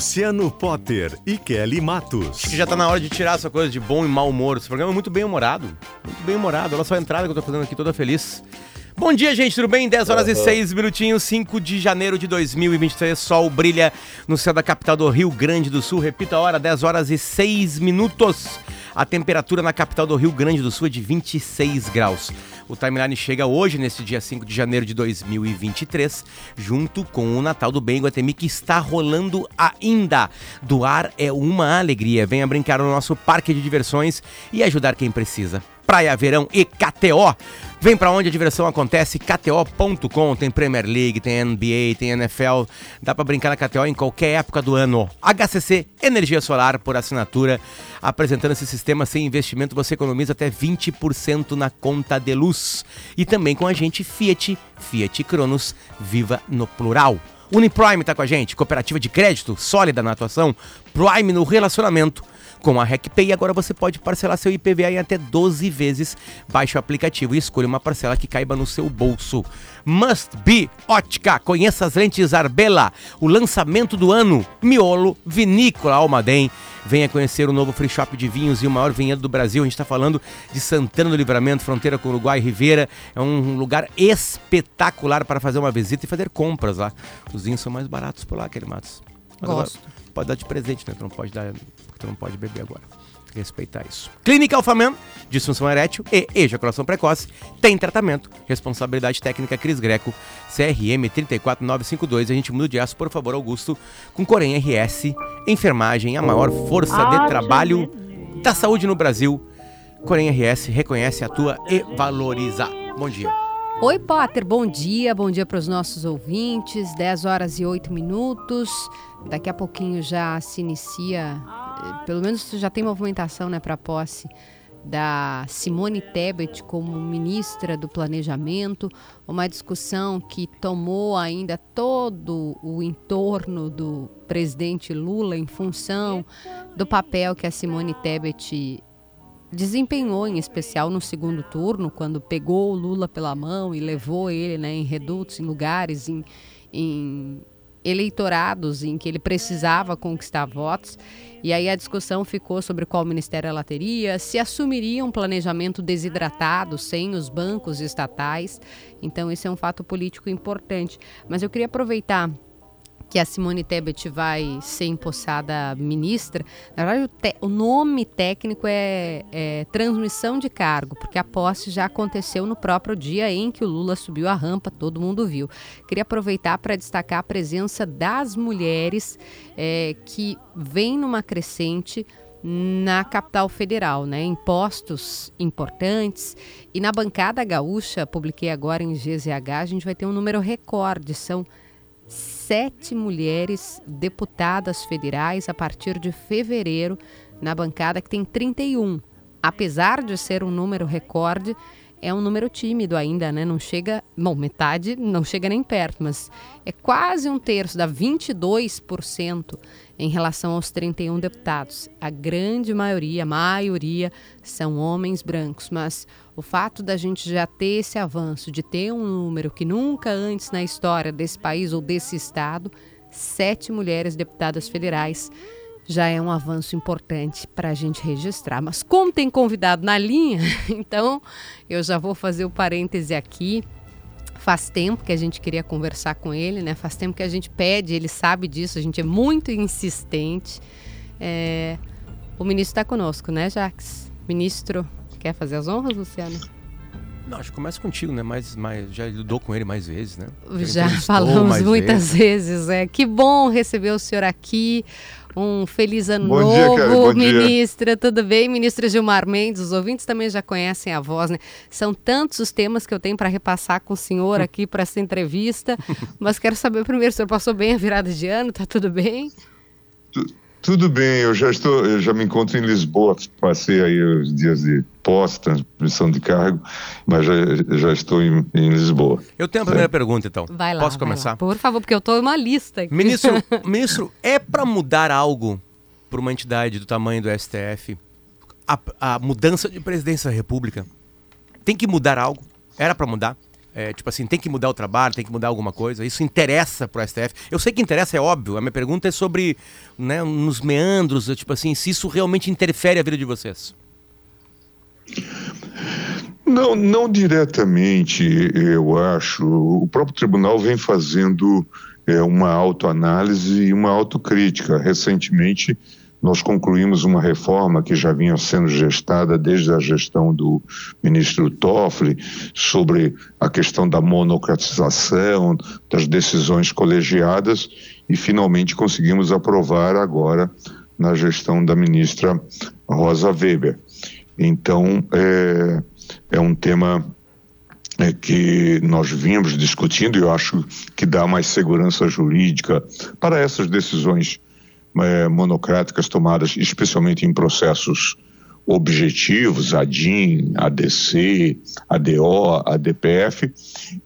Luciano Potter e Kelly Matos. Acho que já tá na hora de tirar essa coisa de bom e mau humor. Esse programa é muito bem humorado. Muito bem humorado. Olha só a entrada que eu tô fazendo aqui, toda feliz. Bom dia, gente, tudo bem? 10 horas uhum. e 6 minutinhos, 5 de janeiro de 2023. Sol brilha no céu da capital do Rio Grande do Sul. Repita a hora, 10 horas e 6 minutos. A temperatura na capital do Rio Grande do Sul é de 26 graus. O timeline chega hoje, nesse dia 5 de janeiro de 2023, junto com o Natal do Bem Guatemi, que está rolando ainda. Doar é uma alegria. Venha brincar no nosso parque de diversões e ajudar quem precisa. Praia Verão e KTO. Vem para onde a diversão acontece, KTO.com. Tem Premier League, tem NBA, tem NFL. Dá para brincar na KTO em qualquer época do ano. HCC Energia Solar por assinatura. Apresentando esse sistema sem investimento, você economiza até 20% na conta de luz. E também com a gente Fiat, Fiat Cronos, viva no plural. Uniprime está com a gente, cooperativa de crédito sólida na atuação, Prime no relacionamento com a RecPay, agora você pode parcelar seu IPVA em até 12 vezes. Baixe o aplicativo e escolha uma parcela que caiba no seu bolso. Must Be Ótica. Conheça as lentes Arbela. O lançamento do ano. Miolo Vinícola Almaden. Venha conhecer o novo free shop de vinhos e o maior vinhedo do Brasil. A gente está falando de Santana do Livramento, fronteira com Uruguai, Ribeira. É um lugar espetacular para fazer uma visita e fazer compras lá. Os vinhos são mais baratos por lá, aquele Matos. Gosto. Agora, pode dar de presente, né? Tu não pode dar tu não pode beber agora. Respeitar isso. Clínica Alfaman, disfunção erétil e ejaculação precoce, tem tratamento. Responsabilidade técnica Cris Greco, CRM 34952. A gente muda de aço, por favor, Augusto, com Corém RS, enfermagem, a maior força de trabalho da saúde no Brasil. Corém RS reconhece, atua e valoriza. Bom dia. Oi, Potter, bom dia, bom dia para os nossos ouvintes. 10 horas e 8 minutos. Daqui a pouquinho já se inicia pelo menos já tem movimentação né, para a posse da Simone Tebet como ministra do Planejamento, uma discussão que tomou ainda todo o entorno do presidente Lula em função do papel que a Simone Tebet desempenhou, em especial no segundo turno, quando pegou o Lula pela mão e levou ele né, em redutos, em lugares, em, em eleitorados em que ele precisava conquistar votos. E aí a discussão ficou sobre qual ministério ela teria, se assumiria um planejamento desidratado sem os bancos estatais. Então, esse é um fato político importante. Mas eu queria aproveitar que a Simone Tebet vai ser empossada ministra, na verdade o, o nome técnico é, é, transmissão de cargo, porque a posse já aconteceu no próprio dia em que o Lula subiu a rampa, todo mundo viu. Queria aproveitar para destacar a presença das mulheres é, que vem numa crescente na capital federal, né? Impostos importantes. E na bancada gaúcha, publiquei agora em GZH, a gente vai ter um número recorde, são sete mulheres deputadas federais a partir de fevereiro, na bancada que tem 31. Apesar de ser um número recorde, é um número tímido ainda, né? Não chega, bom, metade não chega nem perto, mas é quase um terço, dá 22% em relação aos 31 deputados. A grande maioria, a maioria, são homens brancos, mas o fato da gente já ter esse avanço, de ter um número que nunca antes na história desse país ou desse estado, sete mulheres deputadas federais, já é um avanço importante para a gente registrar. Mas como tem convidado na linha, então eu já vou fazer o parêntese aqui. Faz tempo que a gente queria conversar com ele, né? Faz tempo que a gente pede, ele sabe disso, a gente é muito insistente. É... O ministro está conosco, né, Jax? Ministro, quer fazer as honras, Luciano? Não, acho que começa contigo, né? Mais, mais, já lidou com ele mais vezes, né? Já, já falamos muitas vezes. vezes. É. Que bom receber o senhor aqui. Um feliz ano bom novo, dia, ministra. Dia. Tudo bem? Ministra Gilmar Mendes, os ouvintes também já conhecem a voz, né? São tantos os temas que eu tenho para repassar com o senhor aqui para essa entrevista, mas quero saber primeiro, o senhor passou bem a virada de ano? Tá tudo bem? Tudo bem, eu já estou, eu já me encontro em Lisboa, passei aí os dias de pós-transmissão de cargo, mas já, já estou em, em, Lisboa. Eu tenho a primeira é. pergunta, então. Vai lá. Posso começar? Lá. Por favor, porque eu estou em uma lista aqui. Ministro, ministro é para mudar algo para uma entidade do tamanho do STF? A, a mudança de presidência da República? Tem que mudar algo? Era para mudar? É, tipo assim, tem que mudar o trabalho, tem que mudar alguma coisa. Isso interessa pro STF. Eu sei que interessa, é óbvio. A minha pergunta é sobre, né, nos meandros, tipo assim, se isso realmente interfere a vida de vocês. Não, não diretamente, eu acho. O próprio tribunal vem fazendo é, uma autoanálise e uma autocrítica. Recentemente, nós concluímos uma reforma que já vinha sendo gestada desde a gestão do ministro Toffoli sobre a questão da monocratização, das decisões colegiadas e finalmente conseguimos aprovar agora na gestão da ministra Rosa Weber. Então, é, é um tema é, que nós vínhamos discutindo e eu acho que dá mais segurança jurídica para essas decisões é, monocráticas tomadas especialmente em processos objetivos, ADIM, ADC, ADO, ADPF,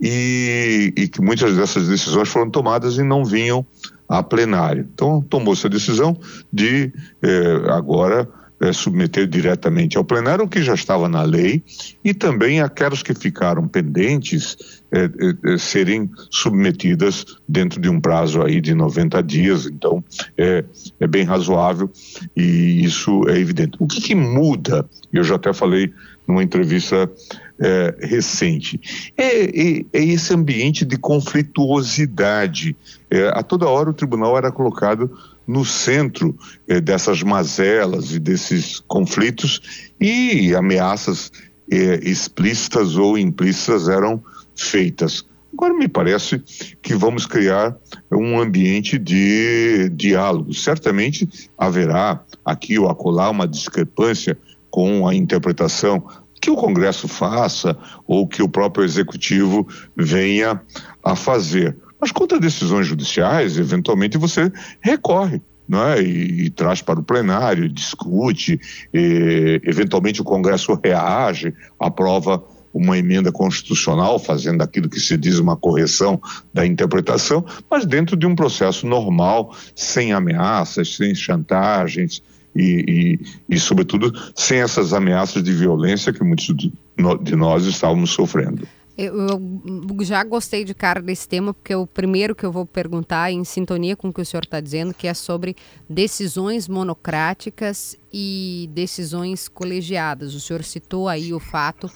e, e que muitas dessas decisões foram tomadas e não vinham a plenário. Então, tomou-se a decisão de eh, agora é, submeter diretamente ao plenário o que já estava na lei e também aquelas que ficaram pendentes é, é, serem submetidas dentro de um prazo aí de 90 dias. Então, é, é bem razoável e isso é evidente. O que, que muda? Eu já até falei numa entrevista é, recente. É, é, é, esse ambiente de conflituosidade. É, a toda hora o tribunal era colocado no centro eh, dessas mazelas e desses conflitos e ameaças eh, explícitas ou implícitas eram feitas. Agora me parece que vamos criar um ambiente de diálogo. Certamente haverá aqui ou acolá uma discrepância com a interpretação que o Congresso faça ou que o próprio Executivo venha a fazer. Mas contra decisões judiciais, eventualmente você recorre. É? E, e, traz para o plenário, discute, e, eventualmente o Congresso reage, aprova uma emenda constitucional, fazendo aquilo que se diz uma correção da interpretação, mas dentro de um processo normal, sem ameaças, sem chantagens e, e, e sobretudo, sem essas ameaças de violência que muitos de nós estávamos sofrendo. Eu, eu, já gostei de cara desse tema, porque o primeiro que eu vou perguntar, em sintonia com o que o senhor está dizendo, que é sobre decisões monocráticas e decisões colegiadas. O senhor citou aí o fato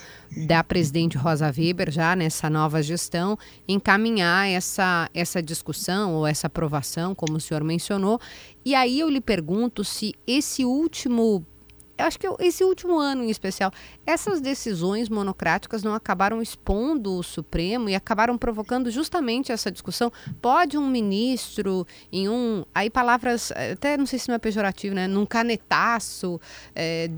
da presidente Rosa Weber, já nessa nova gestão, encaminhar essa, essa discussão ou essa aprovação, como o senhor mencionou. E aí eu lhe pergunto se esse último acho que esse último ano em especial, essas decisões monocráticas não acabaram expondo o Supremo e acabaram provocando justamente essa discussão. Pode um ministro, em um. Aí palavras, até não sei se não é pejorativo, né? Num canetaço, é,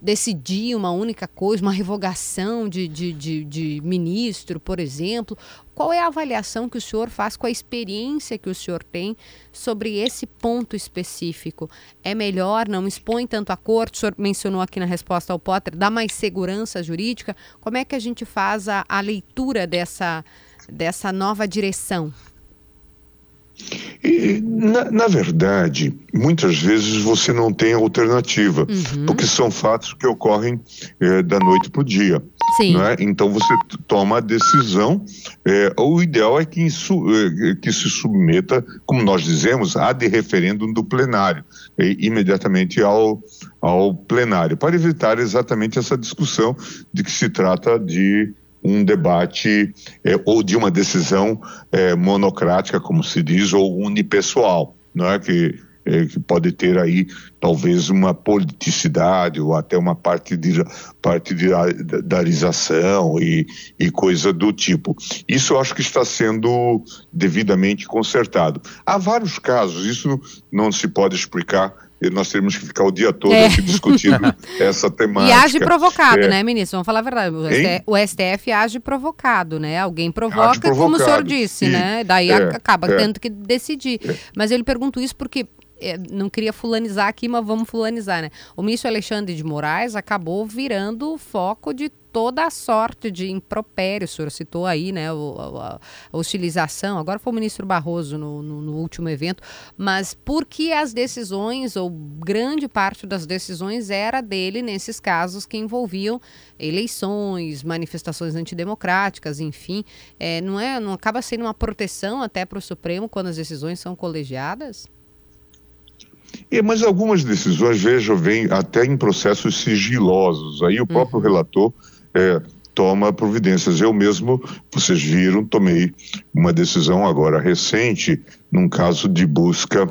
decidir uma única coisa, uma revogação de, de, de, de ministro, por exemplo, qual é a avaliação que o senhor faz com a experiência que o senhor tem sobre esse ponto específico? É melhor, não expõe tanto a corte, o senhor mencionou aqui na resposta ao Potter, dá mais segurança jurídica? Como é que a gente faz a, a leitura dessa, dessa nova direção? E, na, na, verdade, muitas vezes você não tem alternativa, uhum. porque são fatos que ocorrem é, da noite para o dia. É? Então você toma a decisão. É, o ideal é que, isso, é, que se submeta, como nós dizemos, a de referêndum do plenário, imediatamente ao, ao plenário, para evitar exatamente essa discussão de que se trata de um debate é, ou de uma decisão é, monocrática, como se diz, ou unipessoal, não é que é, que pode ter aí talvez uma politicidade ou até uma partidarização e, e coisa do tipo. Isso eu acho que está sendo devidamente consertado. Há vários casos, isso não se pode explicar e nós temos que ficar o dia todo é. aqui discutindo essa temática. E age provocado, é. né, ministro? Vamos falar a verdade. O STF, o STF, age provocado, né? Alguém provoca, como o senhor disse, Sim. né? Daí é. acaba é. tendo que decidir. É. Mas eu lhe pergunto isso porque é, não queria fulanizar aqui, mas vamos fulanizar, né? O ministro Alexandre de Moraes acabou virando foco de toda a sorte de impropério, o senhor citou aí, né, a, a, utilização, agora foi o ministro Barroso no, no, no, último evento, mas porque as decisões, ou grande parte das decisões era dele nesses casos que envolviam eleições, manifestações antidemocráticas, enfim, é, não, é, não acaba sendo uma proteção até para o Supremo quando as decisões são colegiadas? É, mas algumas decisões, veja, vêm até em processos sigilosos. Aí o próprio uhum. relator é, toma providências. Eu mesmo, vocês viram, tomei uma decisão agora recente num caso de busca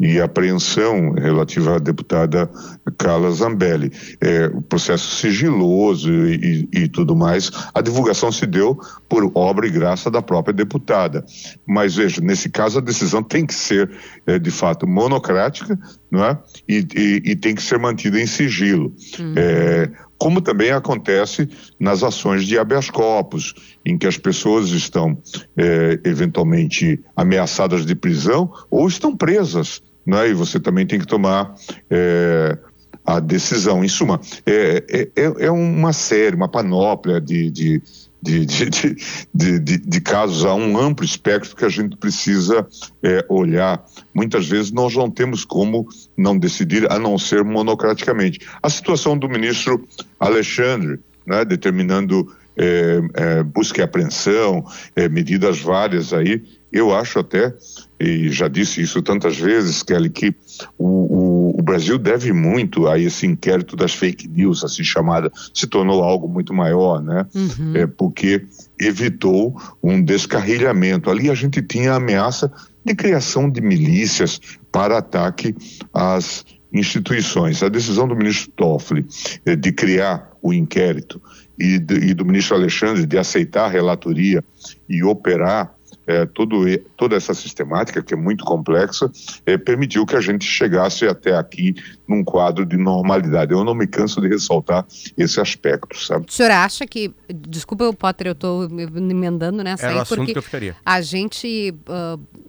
e apreensão relativa à deputada Carla Zambelli. É, o processo sigiloso e, e, e, tudo mais, a divulgação se deu por obra e graça da própria deputada. Mas veja, nesse caso a decisão tem que ser, é, de fato, monocrática não é? e, e, tem que ser mantida em sigilo. Uhum. É, como também acontece nas ações de habeas corpus, em que as pessoas estão é, eventualmente ameaçadas de prisão ou estão presas, né? e você também tem que tomar é, a decisão. Em suma, é, é, é, é uma série, uma panóplia de, de de, de, de, de, casos, há um amplo espectro que a gente precisa é, olhar. Muitas vezes nós não temos como não decidir, a não ser monocraticamente. A situação do ministro Alexandre, né, determinando é, é, busca e apreensão, medidas várias aí, eu acho até, e já disse isso tantas vezes, Kelly, que o, o, o, Brasil deve muito a esse inquérito das fake news, assim chamada, se tornou algo muito maior, né? Uhum. É, porque evitou um descarrilhamento. Ali a gente tinha a ameaça de criação de milícias para ataque às instituições. A decisão do ministro Toffoli é, de criar o inquérito e, de, e do ministro Alexandre de aceitar a relatoria e operar é, todo, toda essa sistemática, que é muito complexa, é, permitiu que a gente chegasse até aqui num quadro de normalidade. Eu não me canso de ressaltar esse aspecto, sabe? O senhor acha que, desculpa, Potter, eu estou me emendando nessa Era aí, porque que eu ficaria. a gente... Uh,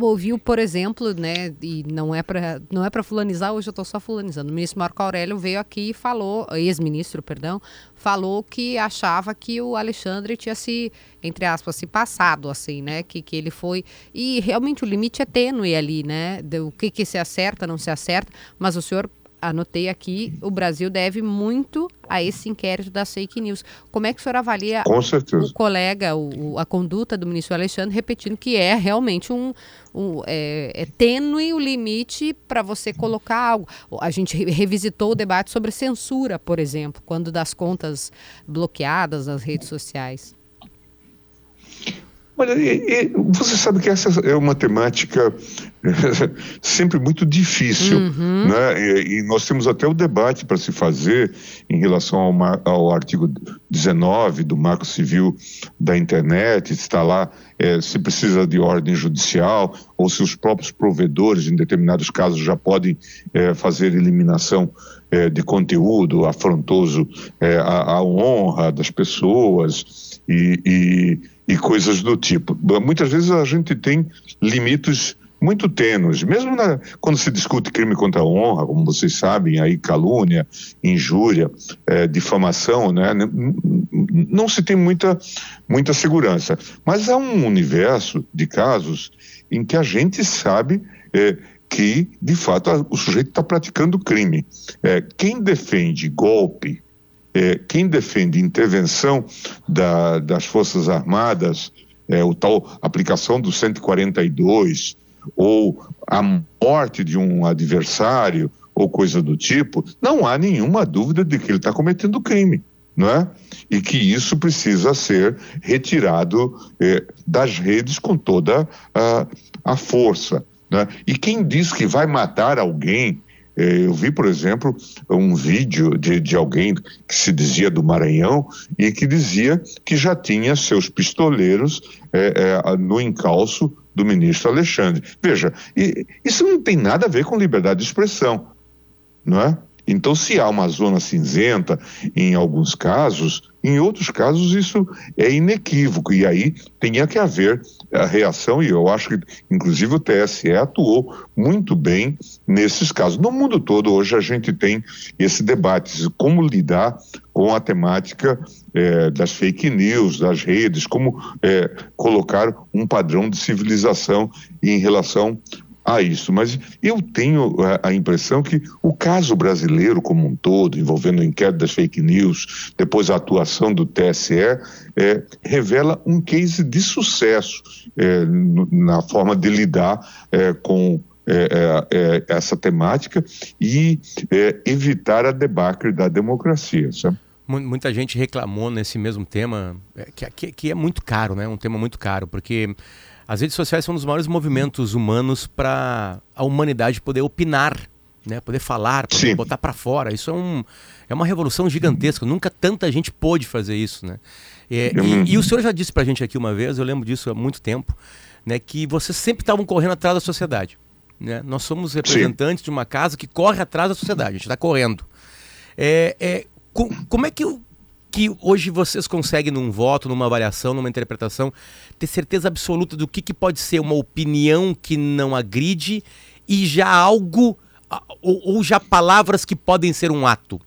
ouviu, por exemplo, né, e não é para não é para fulanizar, hoje eu estou só fulanizando. O ministro Marco Aurélio veio aqui e falou, ex-ministro, perdão, falou que achava que o Alexandre tinha se, entre aspas, se passado assim, né, que, que ele foi e realmente o limite é tênue ali, né, do que que se acerta, não se acerta, mas o senhor anotei aqui, o Brasil deve muito a esse inquérito das fake news. Como é que o senhor avalia o colega, o, a conduta do ministro Alexandre, repetindo que é realmente um, um é, é tênue o limite para você colocar algo. A gente revisitou o debate sobre censura, por exemplo, quando das contas bloqueadas nas redes sociais. Olha, e, e, você sabe que essa é uma temática sempre muito difícil, uhum. né? E, e, nós temos até o debate para se fazer em relação ao, ao, artigo 19 do Marco Civil da Internet, está lá é, se precisa de ordem judicial ou se os próprios provedores, em determinados casos, já podem é, fazer eliminação é, de conteúdo afrontoso é, à, à honra das pessoas e, e e coisas do tipo. Muitas vezes a gente tem limites muito tênues, mesmo na, quando se discute crime contra a honra, como vocês sabem, aí calúnia, injúria, é, difamação, né? não se tem muita, muita segurança. Mas há um universo de casos em que a gente sabe é, que, de fato, o sujeito está praticando crime. É, quem defende golpe, é, quem defende intervenção da, das Forças Armadas, é, o tal aplicação do 142, ou a morte de um adversário, ou coisa do tipo, não há nenhuma dúvida de que ele está cometendo crime, não é? E que isso precisa ser retirado é, das redes com toda a, a força. Né? E quem diz que vai matar alguém eu vi, por exemplo, um vídeo de, de alguém que se dizia do Maranhão e que dizia que já tinha seus pistoleiros é, é, no encalço do ministro Alexandre. Veja, isso não tem nada a ver com liberdade de expressão, não é? Então, se há uma zona cinzenta em alguns casos, em outros casos isso é inequívoco e aí tinha que haver a reação e eu acho que inclusive o TSE atuou muito bem nesses casos. No mundo todo hoje a gente tem esse debate como lidar com a temática é, das fake news, das redes, como é, colocar um padrão de civilização em relação a isso. Mas eu tenho a, a, impressão que o caso brasileiro como um todo, envolvendo o inquérito das fake news, depois a atuação do TSE, é, revela um case de sucesso é, na forma de lidar é, com é, é, é, essa temática e evitar a debacle da democracia, sabe? Muita gente reclamou nesse mesmo tema, que, que, que é muito caro, né? Um tema muito caro, porque as redes sociais são um dos maiores movimentos humanos para a humanidade poder opinar, né? poder falar, poder Sim. botar para fora. Isso é, um, é uma revolução gigantesca. Nunca tanta gente pôde fazer isso. Né? É, e, e, o senhor já disse para a gente aqui uma vez, eu lembro disso há muito tempo, né, que vocês sempre estavam correndo atrás da sociedade. Né? Nós somos representantes Sim. de uma casa que corre atrás da sociedade, a gente está correndo. É, é, com, como é que que hoje vocês conseguem, num voto, numa avaliação, numa interpretação, ter certeza absoluta do que, que pode ser uma opinião que não agride e já algo, ou, ou já palavras que podem ser um ato?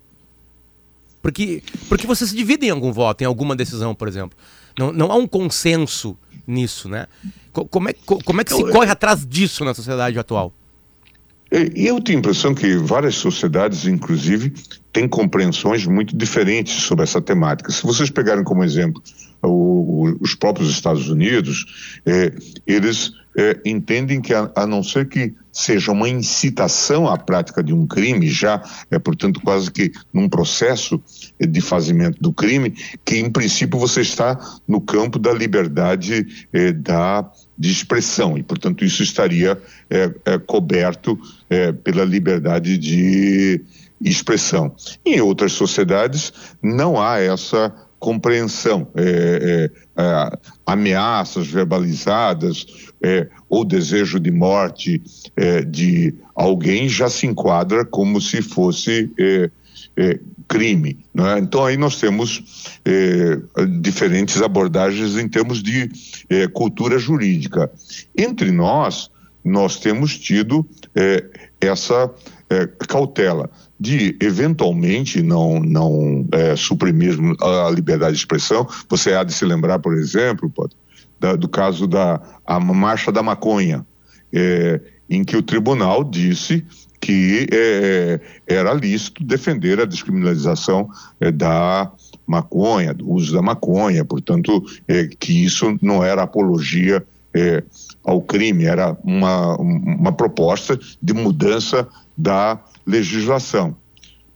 Porque, porque você se divide em algum voto, em alguma decisão, por exemplo. Não, não há um consenso nisso, né? Como é, como é que se corre atrás disso na sociedade atual? Eu tenho a impressão que várias sociedades, inclusive, têm compreensões muito diferentes sobre essa temática. Se vocês pegarem como exemplo o, o, os próprios Estados Unidos, é, eles é, entendem que, a, a, não ser que seja uma incitação à prática de um crime, já é, portanto, quase que num processo de fazimento do crime, que em princípio você está no campo da liberdade é, da de expressão e, portanto, isso estaria é, é, coberto é, pela liberdade de expressão. Em outras sociedades não há essa compreensão, é, é, é, ameaças verbalizadas ou desejo de morte de alguém já se enquadra como se fosse crime. É? Então aí nós temos diferentes abordagens em termos de cultura jurídica. Entre nós, nós temos tido eh, essa cautela de eventualmente não não suprimir a liberdade de expressão. Você há de se lembrar, por exemplo, da, do caso da a marcha da maconha, em que o tribunal disse que é, é, era lícito defender a descriminalização é, da maconha, do uso da maconha, portanto, é, que isso não era apologia é, ao crime, era uma, uma proposta de mudança da legislação.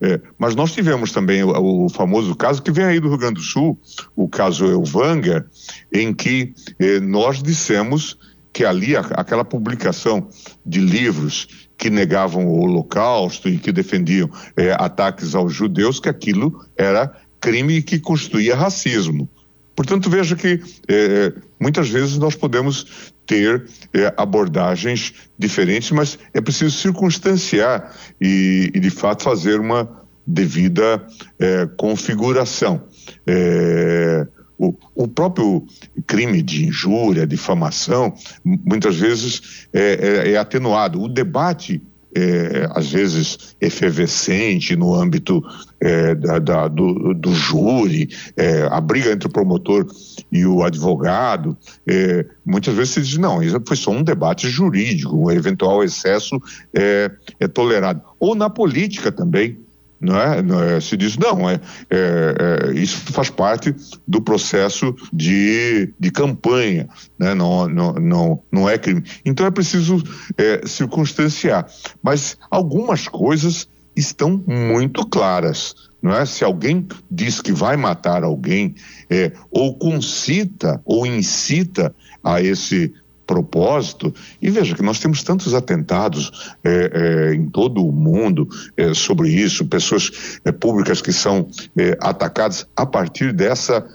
É, mas nós tivemos também o, o, famoso caso que vem aí do Rio Grande do Sul, o caso Elvanger, em que eh, nós dissemos que ali a, aquela publicação de livros que negavam o Holocausto e que defendiam é, ataques aos judeus, que aquilo era crime que constituía racismo. Portanto, veja que é, muitas vezes nós podemos ter é, abordagens diferentes, mas é preciso circunstanciar e, e de fato, fazer uma devida é, configuração. É, o, o, próprio crime de injúria, difamação, muitas vezes é, é, é atenuado. O debate é, às vezes efervescente no âmbito é, da, da, do, do, júri, é, a briga entre o promotor e o advogado, é, muitas vezes se diz, não, isso foi só um debate jurídico, um eventual excesso é, é tolerado. Ou na política também, não é? Não é? se diz, não, é, é, é, isso faz parte do processo de, de campanha, né? não, não, não, não é crime. Então é preciso é, circunstanciar. Mas algumas coisas estão muito claras. Não é? Se alguém diz que vai matar alguém, é, ou concita ou incita a esse propósito. E veja que nós temos tantos atentados é, é, em todo o mundo é, sobre isso, pessoas é, públicas que são é, atacadas a partir dessa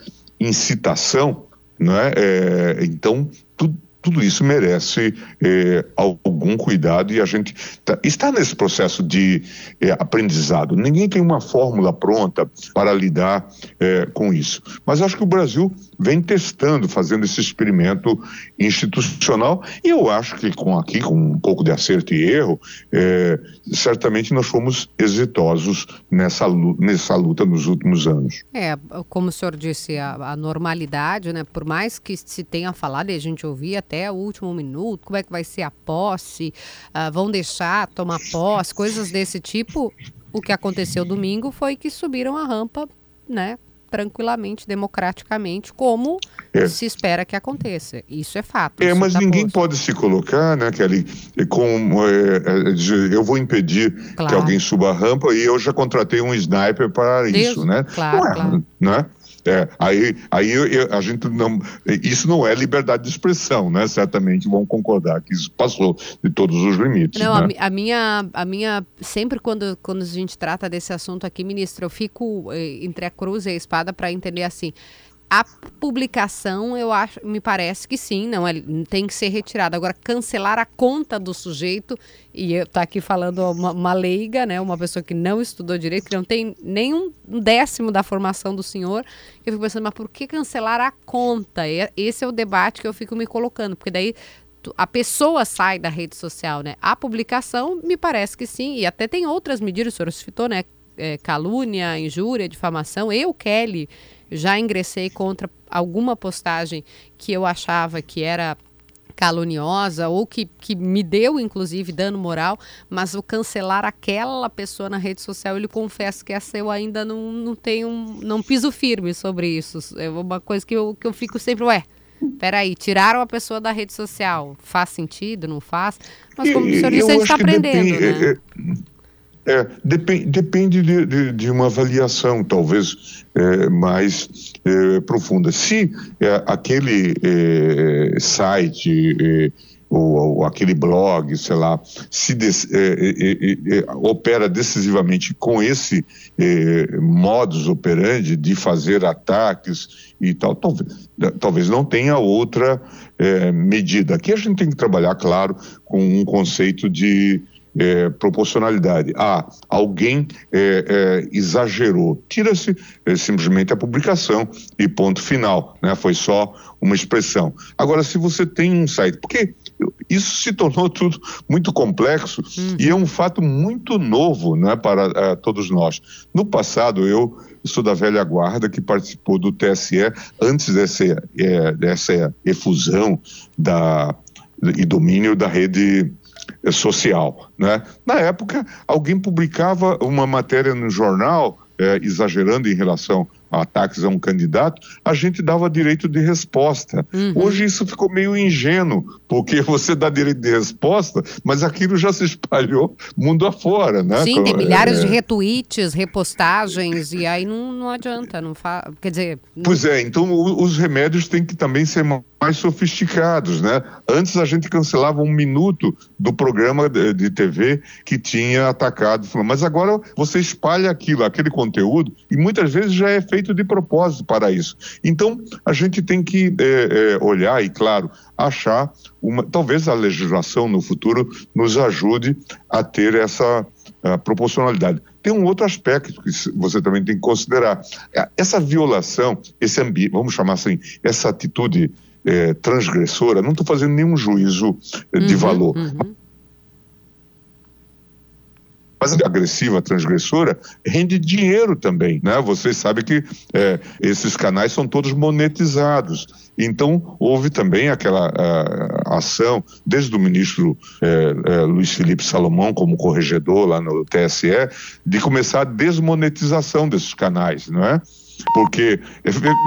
incitação, não é? é então, tudo tudo isso merece algum cuidado e a gente tá, está nesse processo de aprendizado. Ninguém tem uma fórmula pronta para lidar com isso. Mas acho que o Brasil vem testando, fazendo esse experimento institucional e eu acho que com aqui, com um pouco de acerto e erro, é, certamente nós fomos exitosos nessa, nessa luta nos últimos anos. É, como o senhor disse, a, a normalidade, né? Por mais que se tenha falado e a gente ouvia até o último minuto, como é que vai ser a posse, uh, vão deixar tomar posse, coisas desse tipo. O que aconteceu domingo foi que subiram a rampa, né? Tranquilamente, democraticamente, como é. se espera que aconteça. Isso é fato. É, mas tá ninguém posto. pode se colocar, né, Kelly, como é, é, eu vou impedir claro. que alguém suba a rampa e eu já contratei um sniper para Deus, isso, né? Claro, não é, claro. Né? É, aí aí eu, eu, a gente não. Isso não é liberdade de expressão, né? Certamente vão concordar que isso passou de todos os limites. Não, né? a, a, minha, a minha. Sempre quando, quando a gente trata desse assunto aqui, ministro, eu fico eh, entre a cruz e a espada para entender assim. A publicação, eu acho, me parece que sim, não é, tem que ser retirada. Agora, cancelar a conta do sujeito, e eu tá aqui falando uma, uma, leiga, né, uma pessoa que não estudou direito, que não tem nem um décimo da formação do senhor, eu fico pensando, mas por que cancelar a conta? Esse é o debate que eu fico me colocando, porque daí a pessoa sai da rede social, né? A publicação, me parece que sim, e até tem outras medidas, o senhor citou, né? É, calúnia, injúria, difamação. Eu, Kelly, já ingressei contra alguma postagem que eu achava que era caluniosa ou que, que me deu, inclusive, dano moral, mas o cancelar aquela pessoa na rede social, ele confesso que essa eu ainda não, não tenho, não piso firme sobre isso. É uma coisa que eu, que eu fico sempre, ué, peraí, tiraram a pessoa da rede social, faz sentido, não faz? Mas como o senhor disse, a gente está aprendendo, depende, né? É, é, depend, depende de, de, de, uma avaliação, talvez é, mais é, profunda. Se é, aquele é, site é, ou, ou, aquele blog, sei lá, se opera decisivamente com esse modus operandi de fazer ataques e tal, talvez, talvez não tenha outra medida. Aqui a gente tem que trabalhar, claro, com um conceito de é, proporcionalidade. Ah, alguém é, é, exagerou. Tira-se é, simplesmente a publicação e ponto final. Né? Foi só uma expressão. Agora, se você tem um site, porque isso se tornou tudo muito complexo uhum. e é um fato muito novo né, para uh, todos nós. No passado, eu sou da velha guarda que participou do TSE antes dessa, é, dessa efusão da, e domínio da rede é social. Né? Na época, alguém publicava uma matéria no jornal, é, exagerando em relação ataques a um candidato, a gente dava direito de resposta. Uhum. Hoje isso ficou meio ingênuo, porque você dá direito de resposta, mas aquilo já se espalhou mundo afora, né? Sim, tem milhares é... de retweets, repostagens, e aí não, não adianta, não fa... quer dizer... Não... Pois é, então os remédios têm que também ser mais sofisticados, né? Antes a gente cancelava um minuto do programa de TV que tinha atacado, mas agora você espalha aquilo, aquele conteúdo, e muitas vezes já é feito feito de propósito para isso. Então, a gente tem que é, é, olhar e, claro, achar uma. Talvez a legislação no futuro nos ajude a ter essa a proporcionalidade. Tem um outro aspecto que você também tem que considerar. É, essa violação, esse ambiente, vamos chamar assim, essa atitude é, transgressora, não estou fazendo nenhum juízo de uhum, valor. Uhum mas agressiva, transgressora, rende dinheiro também, né? Vocês sabem que é, esses canais são todos monetizados. Então, houve também aquela uh, ação, desde o ministro uh, uh, Luiz Felipe Salomão, como corregedor lá no TSE, de começar a desmonetização desses canais, não é? Porque,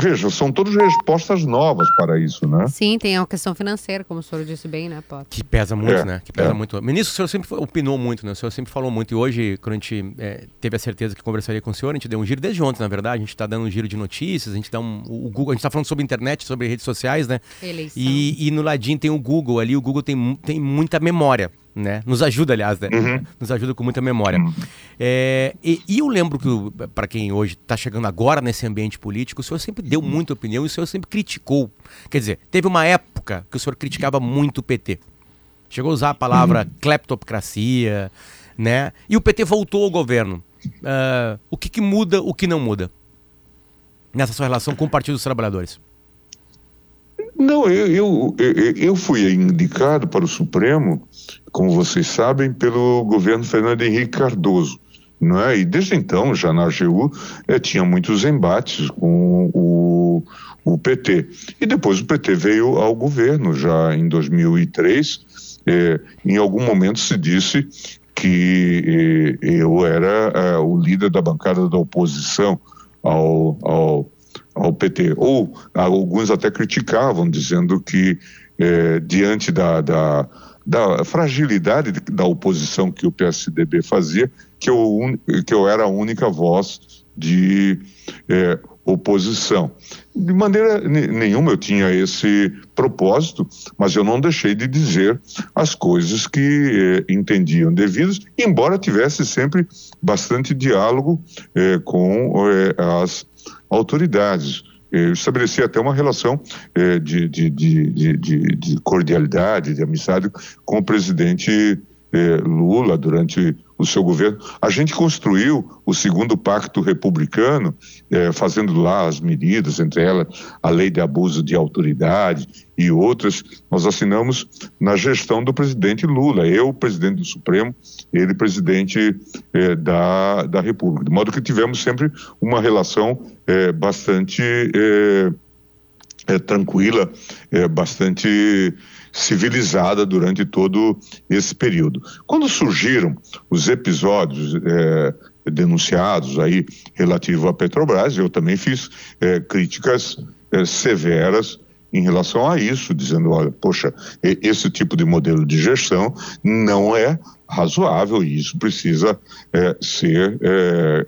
veja, são todas respostas novas para isso, né? Sim, tem a questão financeira, como o senhor disse bem, né, Potter? Que pesa muito, é, né? Que pesa é. muito. Ministro, o senhor sempre opinou muito, né? O senhor sempre falou muito. E hoje, quando a gente é, teve a certeza que conversaria com o senhor, a gente deu um giro desde ontem, na verdade. A gente está dando um giro de notícias, a gente dá um. O Google, a gente está falando sobre internet, sobre redes sociais, né? Eleição. E, e no ladinho tem o Google ali, o Google tem, tem muita memória né? Nos ajuda, aliás, né? Uhum. Nos ajuda com muita memória. Uhum. É, e, e, eu lembro que, para quem hoje está chegando agora nesse ambiente político, o senhor sempre deu muita opinião e o senhor sempre criticou. Quer dizer, teve uma época que o senhor criticava muito o PT. Chegou a usar a palavra Uhum. cleptocracia, né? E o PT voltou ao governo. Ah, o que, que muda, o que não muda? Nessa sua relação com o Partido dos Trabalhadores. Não, eu, eu- eu fui indicado para o Supremo, como vocês sabem, pelo governo Fernando Henrique Cardoso. Não é? E desde então, já na AGU, eh, tinha muitos embates com o, o PT. E depois o PT veio ao governo, já em 2003. eh, em algum momento se disse que eh, eu era o líder da bancada da oposição ao, ao, ao PT. Ou alguns até criticavam, dizendo que eh, diante da, da, da fragilidade de- da oposição que o PSDB fazia, que eu, que eu era a única voz de eh, oposição. De maneira ne- nenhuma eu tinha esse propósito, mas eu não deixei de dizer as coisas que eh, entendiam devidas, embora tivesse sempre bastante diálogo eh, com eh, as autoridades. Eu estabeleci até uma relação eh, de, de, de- de cordialidade, de amizade com o presidente eh, Lula durante o seu governo. A gente construiu o segundo pacto republicano, eh, fazendo lá as medidas, entre elas a lei de abuso de autoridade e outras. Nós assinamos na gestão do presidente Lula, eu, presidente do Supremo, ele, presidente eh, da, da República. De modo que tivemos sempre uma relação eh, bastante eh, eh, tranquila, eh, bastante civilizada durante todo esse período. Quando surgiram os episódios eh, denunciados aí relativo à Petrobras, eu também fiz eh, críticas eh, severas em relação a isso, dizendo, olha, poxa, esse tipo de modelo de gestão não é razoável e isso precisa eh, ser eh,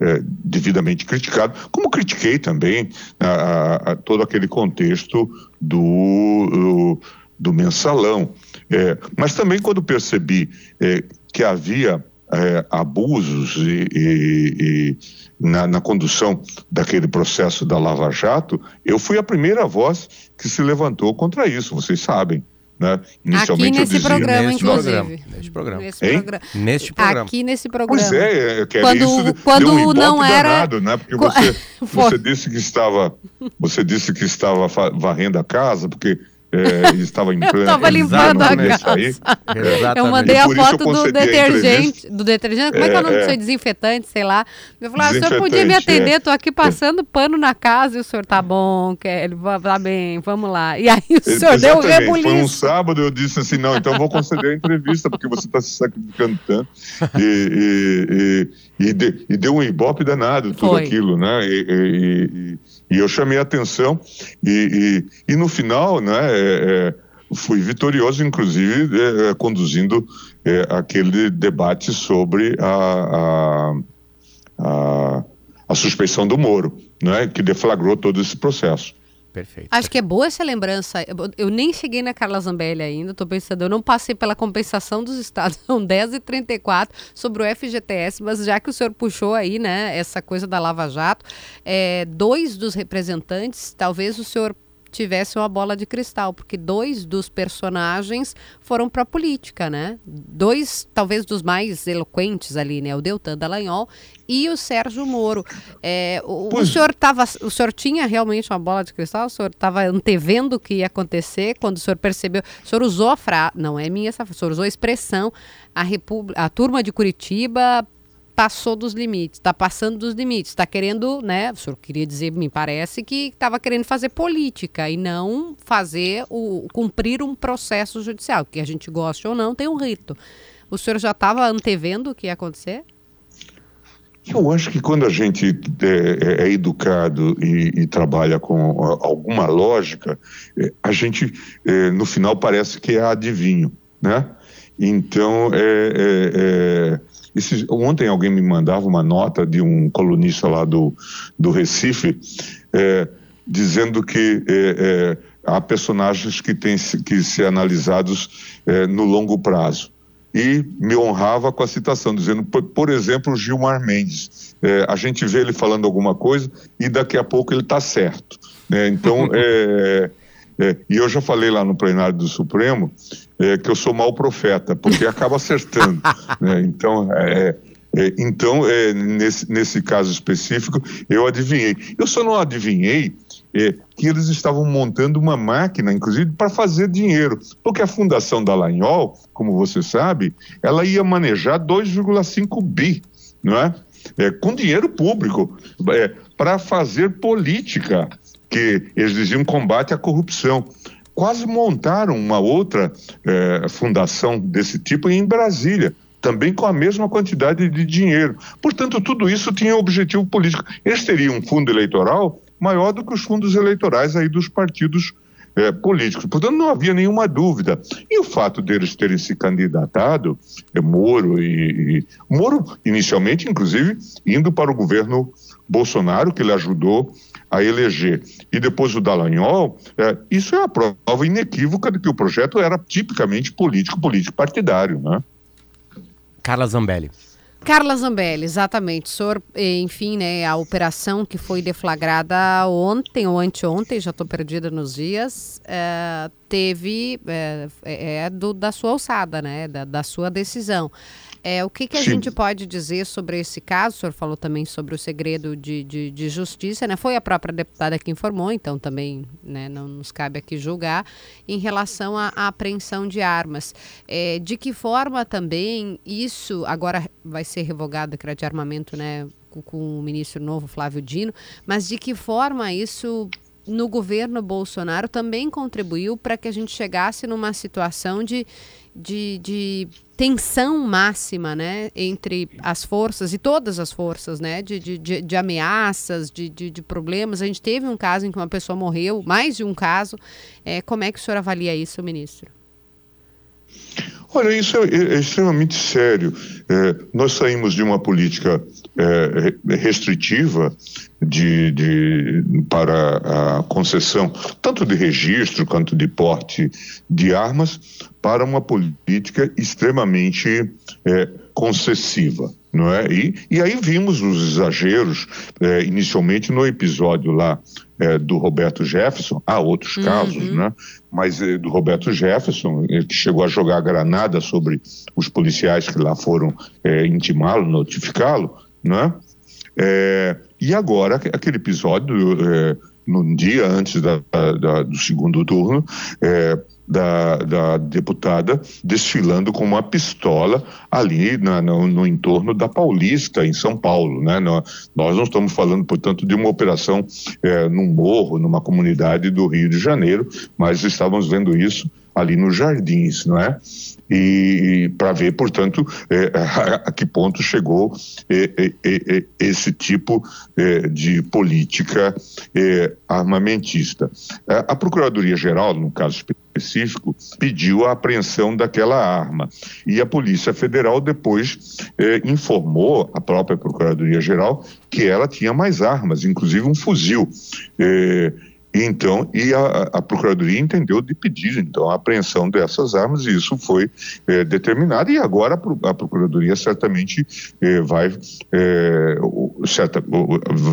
eh, devidamente criticado, como critiquei também a, a- a todo aquele contexto do, do, do mensalão. Eh, mas também quando percebi eh, que havia eh, abusos e, e- e na, na condução daquele processo da Lava Jato, eu fui a primeira voz que se levantou contra isso, vocês sabem. Né? Aqui nesse programa, Neste inclusive. programa, neste programa. Nesse Hein? programa. Neste programa. Aqui nesse programa. Pois é, é, Kelly, Quando- isso quando deu um não era- danado, né? Porque você, você disse que estava, você disse que estava varrendo a casa, porque é, estava em plena Eu tava limpando a casa. aí. Exatamente. Eu mandei a eu foto do detergente, do detergente, como é, que é o nome É, do é. seu desinfetante, sei lá. Eu falei, ah, o senhor podia me Desinfetante, atender, é. tô aqui passando pano na casa e o senhor tá bom, Kelly, tá bem, vamos lá. E aí o senhor deu um Exatamente. Foi um rebuliço. sábado, eu disse assim, não, então eu vou conceder a entrevista, porque você está se sacrificando tanto. E, e, e, e, de- e deu um ibope danado tudo Foi. aquilo, né? E, e- eu chamei a atenção e, e, e no final, né, é, é, fui vitorioso, inclusive, é, é, conduzindo é, aquele debate sobre a, a, a, a suspeição do Moro, né, que deflagrou todo esse processo. Perfeito. Acho que é boa essa lembrança. Eu, nem cheguei na Carla Zambelli ainda, tô pensando, eu não passei pela compensação dos estados, são 10h34 sobre o FGTS, mas já que o senhor puxou aí, né, essa coisa da Lava Jato, é, dois dos representantes, talvez o senhor tivesse uma bola de cristal, porque dois dos personagens foram para a política, né? Dois, talvez, dos mais eloquentes ali, né? O Deltan Dallagnol e o Sérgio Moro. É, o, o senhor tava, o senhor tinha realmente uma bola de cristal? O senhor estava antevendo o que ia acontecer quando o senhor percebeu? O senhor usou a frase, não é minha essa frase, o senhor usou a expressão, a, Repúbli- a turma de Curitiba passou dos limites, está passando dos limites, está querendo, né? O senhor queria dizer, me parece que estava querendo fazer política e não fazer o cumprir um processo judicial, que a gente goste ou não, tem um rito. O senhor já estava antevendo o que ia acontecer? Eu acho que quando a gente é, é educado e, e trabalha com alguma lógica, é, a gente, é, no final, parece que é adivinho, né? Então, é, é, é, esse- ontem alguém me mandava uma nota de um colunista lá do, do Recife, é, dizendo que é, é, há personagens que têm que ser analisados é, no longo prazo e me honrava com a citação, dizendo, por, exemplo, Gilmar Mendes. É, a gente vê ele falando alguma coisa e daqui a pouco ele está certo. né? Então, é, é, e eu já falei lá no plenário do Supremo é, que eu sou mau profeta, porque acaba acertando. né? Então, é, é, então é, nesse, nesse caso específico, eu adivinhei. Eu só não adivinhei é, que eles estavam montando uma máquina, inclusive, para fazer dinheiro. Porque a Fundação da Lanhol, como você sabe, ela ia manejar 2,5 bi, não é? com dinheiro público, para fazer política, que eles diziam combate à corrupção. Quase montaram uma outra é, fundação desse tipo em Brasília também com a mesma quantidade de dinheiro. Portanto, tudo isso tinha objetivo político. Eles teriam um fundo eleitoral maior do que os fundos eleitorais aí dos partidos é, políticos. Portanto, não havia nenhuma dúvida. E o fato deles terem se candidatado, é, Moro e, e Moro inicialmente, inclusive, indo para o governo Bolsonaro, que ele ajudou a eleger, e depois o Dallagnol, é, isso é a prova inequívoca de que o projeto era tipicamente político, político partidário, né? Carla Zambelli. Carla Zambelli, exatamente. Senhor, enfim, né, a operação que foi deflagrada ontem ou anteontem, já estou perdida nos dias, é, teve, é, é, é do, da sua alçada, né, da, da sua decisão. É, o que, que a Sim. gente pode dizer sobre esse caso? O senhor falou também sobre o segredo de, de, de, justiça, né? Foi a própria deputada que informou, então também né, não nos cabe aqui julgar, em relação à, à apreensão de armas. É, de que forma também isso agora vai ser revogado a crédito de armamento, né? Com, com o ministro novo, Flávio Dino, mas de que forma isso no governo Bolsonaro também contribuiu para que a gente chegasse numa situação de, de, de, tensão máxima né, entre as forças e todas as forças, né, de, de, de, ameaças, de, de, de, problemas. A gente teve um caso em que uma pessoa morreu, mais de um caso. É, como é que o senhor avalia isso, ministro? Olha, isso é, é, é extremamente sério. É, nós saímos de uma política é, restritiva de, de, para a concessão tanto de registro quanto de porte de armas para uma política extremamente é, concessiva não é? E, e aí vimos os exageros, é, inicialmente no episódio lá é, do Roberto Jefferson, há outros uhum. casos, né? Mas é, do Roberto Jefferson, que chegou a jogar granada sobre os policiais que lá foram é, intimá-lo, notificá-lo, né? É, e agora, aquele episódio, é, no dia antes da, da, do segundo turno, da, da, deputada desfilando com uma pistola ali na, no, no, entorno da Paulista, em São Paulo. Né? Nós, não estamos falando, portanto, de uma operação é, num morro, numa comunidade do Rio de Janeiro, mas estávamos vendo isso ali nos jardins, não é? e, para ver, portanto, é, a, a, que ponto chegou é, é, é esse tipo é, de política é, armamentista. A Procuradoria-Geral, no caso específico, pediu a apreensão daquela arma e a Polícia Federal depois informou a própria Procuradoria-Geral que ela tinha mais armas, inclusive um fuzil. Então, e a, a, Procuradoria entendeu de pedir então a apreensão dessas armas e isso foi é, determinado e agora a, Procuradoria certamente é, vai é, certa,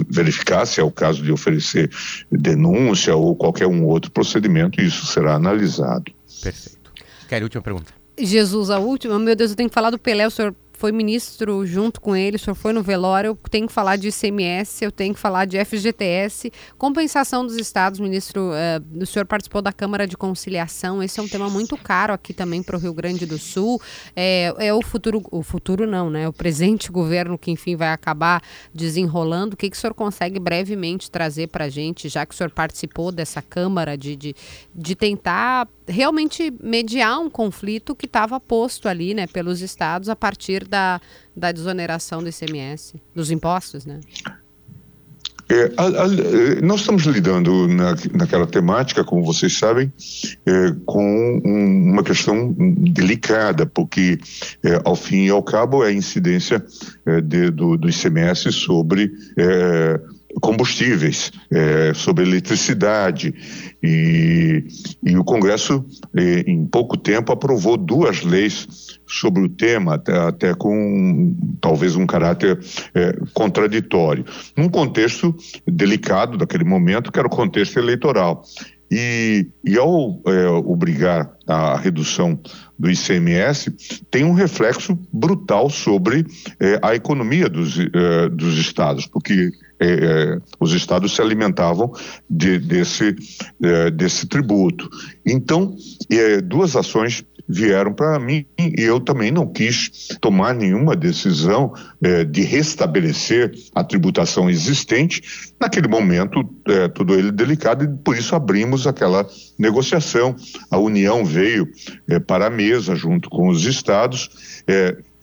verificar se é o caso de oferecer denúncia ou qualquer um outro procedimento e isso será analisado. Perfeito. Quer a última pergunta? Jesus, a última? Meu Deus, eu tenho que falar do Pelé, o senhor foi ministro junto com ele, o senhor foi no velório, eu tenho que falar de ICMS, eu tenho que falar de FGTS, compensação dos estados, ministro, uh, o senhor participou da Câmara de Conciliação, esse é um tema muito caro aqui também para o Rio Grande do Sul, é, é, o futuro, o futuro não, né, o presente governo que enfim vai acabar desenrolando, o que, que o senhor consegue brevemente trazer para a gente, já que o senhor participou dessa Câmara, de, de, de tentar realmente mediar um conflito que estava posto ali, né, pelos estados a partir da, da desoneração do ICMS, dos impostos, né? É, a, a, nós estamos lidando na, naquela temática, como vocês sabem, é, com um, uma questão delicada, porque, é, ao fim e ao cabo, é a incidência é, de, do, do ICMS sobre é, combustíveis, é, sobre eletricidade. E, e o Congresso, é, em pouco tempo, aprovou duas leis sobre o tema, até, até com talvez um caráter é, contraditório, num contexto delicado daquele momento, que era o contexto eleitoral. E, e ao é, obrigar a redução do ICMS, tem um reflexo brutal sobre é, a economia dos, é, dos estados, porque é, é, os estados se alimentavam de, desse, é, desse tributo. Então, duas ações vieram para mim e eu também não quis tomar nenhuma decisão eh, de restabelecer a tributação existente. Naquele momento, eh, tudo ele delicado e por isso abrimos aquela negociação. A União veio eh, para a mesa junto com os estados.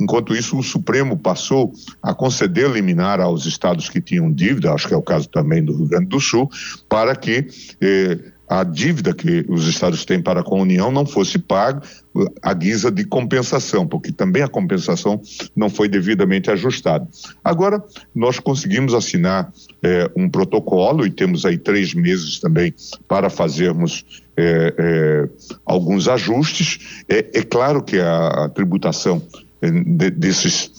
Enquanto isso, o Supremo passou a conceder liminar aos estados que tinham dívida, acho que é o caso também do Rio Grande do Sul, para que a dívida que os estados têm para com a União não fosse paga à guisa de compensação, porque também a compensação não foi devidamente ajustada. Agora, nós conseguimos assinar é, um protocolo e temos aí três meses também para fazermos é, é, alguns ajustes. É, é, claro que a, a tributação de, desses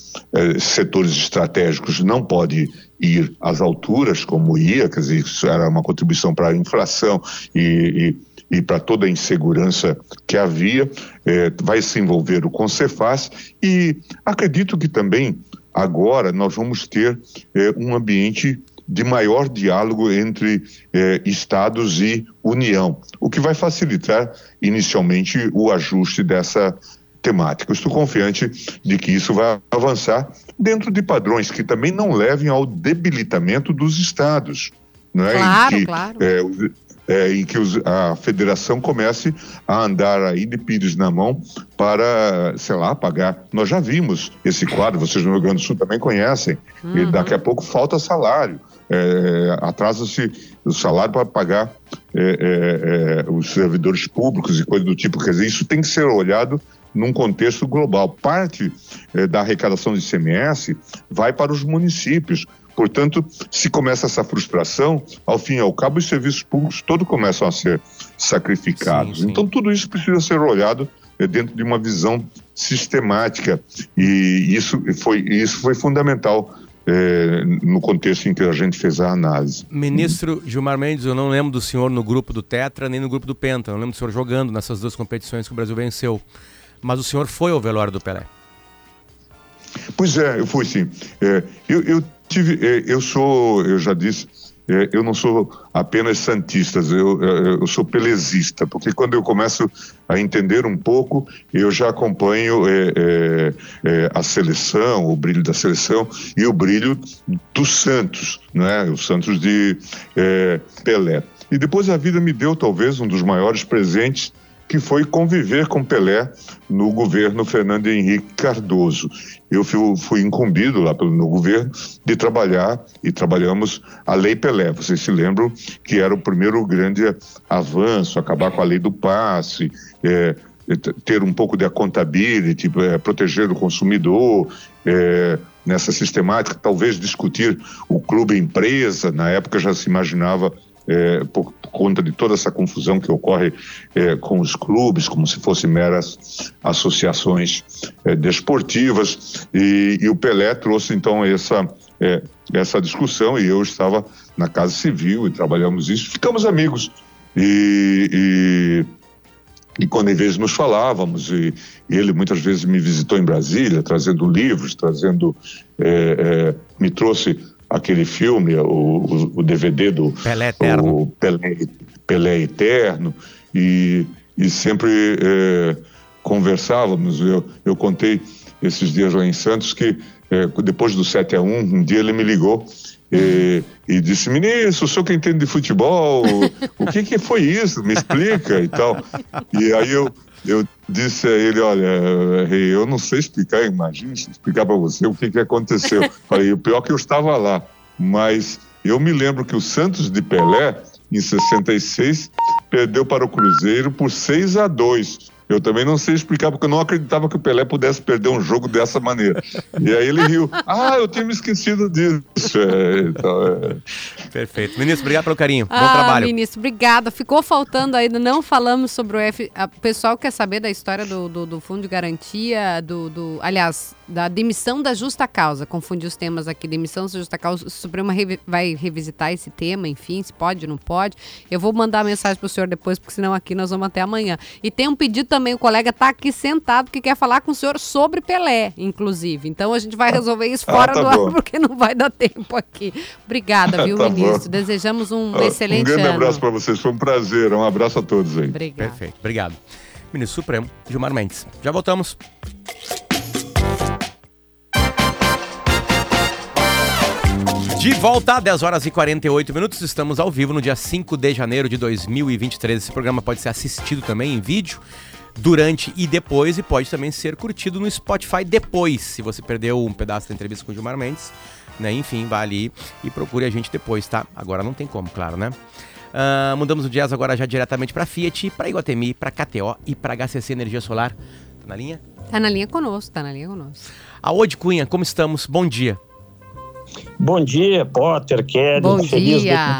setores estratégicos não pode ir às alturas como ia, quer dizer, isso era uma contribuição para a inflação e, e, e para toda a insegurança que havia, é, vai se envolver o Concefaz e acredito que também agora nós vamos ter é, um ambiente de maior diálogo entre eh, estados e União, o que vai facilitar inicialmente o ajuste dessa temática. estou confiante de que isso vai avançar dentro de padrões que também não levem ao debilitamento dos estados. Não é? Claro, em que, claro. É, é, em que os, a federação comece a andar aí de pires na mão para, sei lá, pagar. Nós já vimos esse quadro, vocês no Rio Grande do Sul também conhecem, uhum. e daqui a pouco falta salário. É, Atrasa-se o salário para pagar é, é, é, os servidores públicos e coisas do tipo. Quer dizer, isso tem que ser olhado num contexto global. Parte eh, da arrecadação de ICMS vai para os municípios. Portanto, se começa essa frustração, ao fim e ao cabo, os serviços públicos todos começam a ser sacrificados. Sim, sim. Então, tudo isso precisa ser olhado eh, dentro de uma visão sistemática. E isso foi, isso foi fundamental é, no contexto em que a gente fez a análise. Ministro Gilmar Mendes, eu não lembro do senhor no grupo do Tetra nem no grupo do Penta. Eu não lembro do senhor jogando nessas duas competições que o Brasil venceu mas o senhor foi ao velório do Pelé. Pois é, eu fui sim. É, eu, eu, tive, é, eu sou, eu já disse, é, eu não sou apenas santista, eu, é, eu sou pelezista, porque quando eu começo a entender um pouco, eu já acompanho é, é, a seleção, o brilho da seleção e o brilho dos Santos, né? os Santos de Pelé. E depois a vida me deu talvez um dos maiores presentes que foi conviver com Pelé no governo Fernando Henrique Cardoso. Eu fui, fui incumbido lá pelo meu governo de trabalhar e trabalhamos a Lei Pelé. Vocês se lembram que era o primeiro grande avanço, acabar com a lei do passe, é, é ter um pouco de accountability, é, proteger o consumidor, é, nessa sistemática, talvez discutir o clube empresa, na época já se imaginava é, por, conta de toda essa confusão que ocorre é, com os clubes, como se fossem meras associações é, desportivas. E, e, o Pelé trouxe então essa, é, essa discussão e eu estava na Casa Civil e trabalhamos isso. Ficamos amigos. E, e, e quando em vez nos falávamos, e, ele muitas vezes me visitou em Brasília, trazendo livros, trazendo. Me trouxe aquele filme, o, o DVD do Pelé Eterno, Pelé, Pelé Eterno e, e sempre é, conversávamos. Eu, eu contei esses dias lá em Santos que é, depois do 7 a 1 um dia ele me ligou e, e, disse, ministro, o senhor que entende de futebol, o que, que foi isso? Me explica e tal. E aí eu, eu disse a ele, olha, eu não sei explicar, imagina explicar para você o que, que aconteceu. Falei, o pior é que eu estava lá, mas eu me lembro que o Santos de Pelé, em 66, perdeu para o Cruzeiro por 6 a 2 eu também não sei explicar, porque eu não acreditava que o Pelé pudesse perder um jogo dessa maneira. E aí ele riu. Ah, eu tinha me esquecido disso. É, então, é... Perfeito. Ministro, obrigado pelo carinho. Ah, Bom trabalho. Ministro, obrigada. Ficou faltando ainda, não falamos sobre o F. O pessoal quer saber da história do, do, do Fundo de Garantia, do, do. Aliás, da demissão da justa causa. Confundi os temas aqui, demissão da justa causa. O Supremo revi vai revisitar esse tema, enfim, se pode, não pode. Eu vou mandar mensagem para o senhor depois, porque senão aqui nós vamos até amanhã. E tem um pedido também, o colega está aqui sentado que quer falar com o senhor sobre Pelé, inclusive. Então a gente vai resolver isso ah, fora ah, tá do bom. ar, porque não vai dar tempo aqui. Obrigada, viu, tá ministro? Bom. Desejamos um ah, excelente ano. Um grande ano. abraço para vocês, foi um prazer. Um abraço a todos aí. Obrigado. Perfeito, obrigado. Ministro Supremo, Gilmar Mendes. Já voltamos. De volta, 10 horas e 48 minutos. Estamos ao vivo no dia 5 de janeiro de 2023. Esse programa pode ser assistido também em vídeo durante e depois e pode também ser curtido no Spotify depois, se você perdeu um pedaço da entrevista com o Gilmar Mendes, né? Enfim, vá ali e procure a gente depois, tá? Agora não tem como, claro, né? Uh, mudamos o jazz agora já diretamente para Fiat, para Iguatemi, para KTO e para HCC Energia Solar. Tá na linha? Tá na linha conosco, tá na linha conosco. A Ode Cunha, como estamos? Bom dia. Bom dia, Potter, Kelly. Bom feliz dia.